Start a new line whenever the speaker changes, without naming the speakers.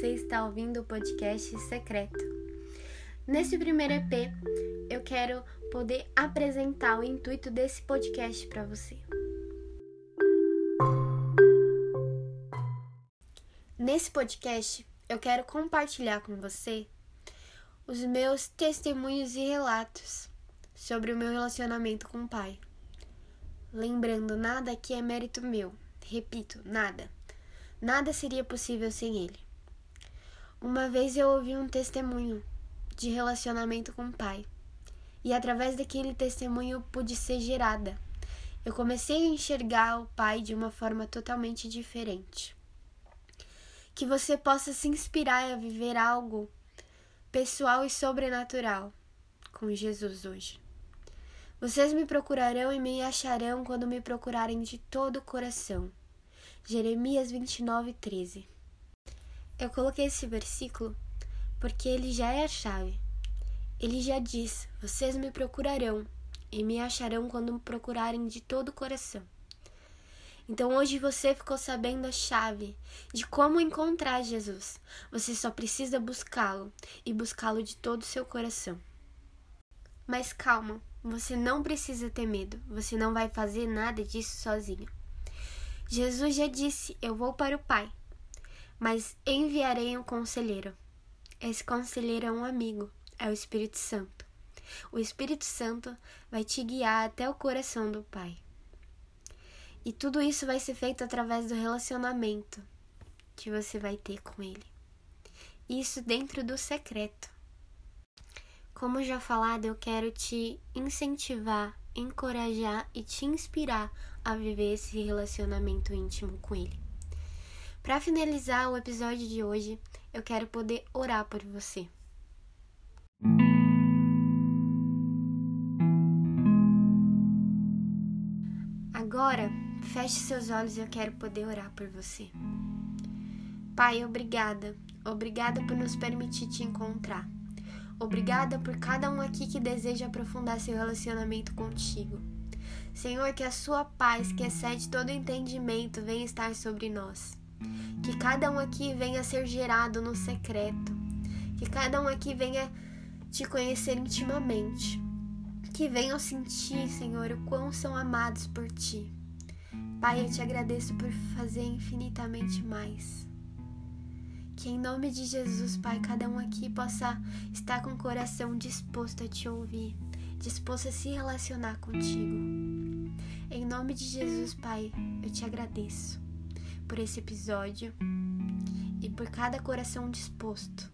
você está ouvindo o podcast Secreto. Nesse primeiro EP, eu quero poder apresentar o intuito desse podcast para você. Nesse podcast, eu quero compartilhar com você os meus testemunhos e relatos sobre o meu relacionamento com o Pai. Lembrando, nada aqui é mérito meu. Repito, nada. Nada seria possível sem ele. Uma vez eu ouvi um testemunho de relacionamento com o pai, e através daquele testemunho pude ser gerada. Eu comecei a enxergar o pai de uma forma totalmente diferente. Que você possa se inspirar a viver algo pessoal e sobrenatural com Jesus hoje. Vocês me procurarão e me acharão quando me procurarem de todo o coração. Jeremias 29, 13. Eu coloquei esse versículo porque ele já é a chave. Ele já diz: Vocês me procurarão e me acharão quando me procurarem de todo o coração. Então hoje você ficou sabendo a chave de como encontrar Jesus. Você só precisa buscá-lo e buscá-lo de todo o seu coração. Mas calma, você não precisa ter medo. Você não vai fazer nada disso sozinho. Jesus já disse: Eu vou para o Pai, mas enviarei um conselheiro. Esse conselheiro é um amigo, é o Espírito Santo. O Espírito Santo vai te guiar até o coração do Pai. E tudo isso vai ser feito através do relacionamento que você vai ter com Ele. Isso dentro do secreto. Como já falado, eu quero te incentivar, encorajar e te inspirar a viver esse relacionamento íntimo com Ele. Para finalizar o episódio de hoje, eu quero poder orar por você. Agora, feche seus olhos e eu quero poder orar por você. Pai, obrigada. Obrigada por nos permitir te encontrar. Obrigada por cada um aqui que deseja aprofundar seu relacionamento contigo. Senhor, que a sua paz, que excede todo entendimento, venha estar sobre nós. Que cada um aqui venha ser gerado no secreto. Que cada um aqui venha te conhecer intimamente. Que venham sentir, Senhor, o quão são amados por ti. Pai, eu te agradeço por fazer infinitamente mais. Que em nome de Jesus, Pai, cada um aqui possa estar com o coração disposto a te ouvir, disposto a se relacionar contigo. Em nome de Jesus, Pai, eu te agradeço por esse episódio e por cada coração disposto.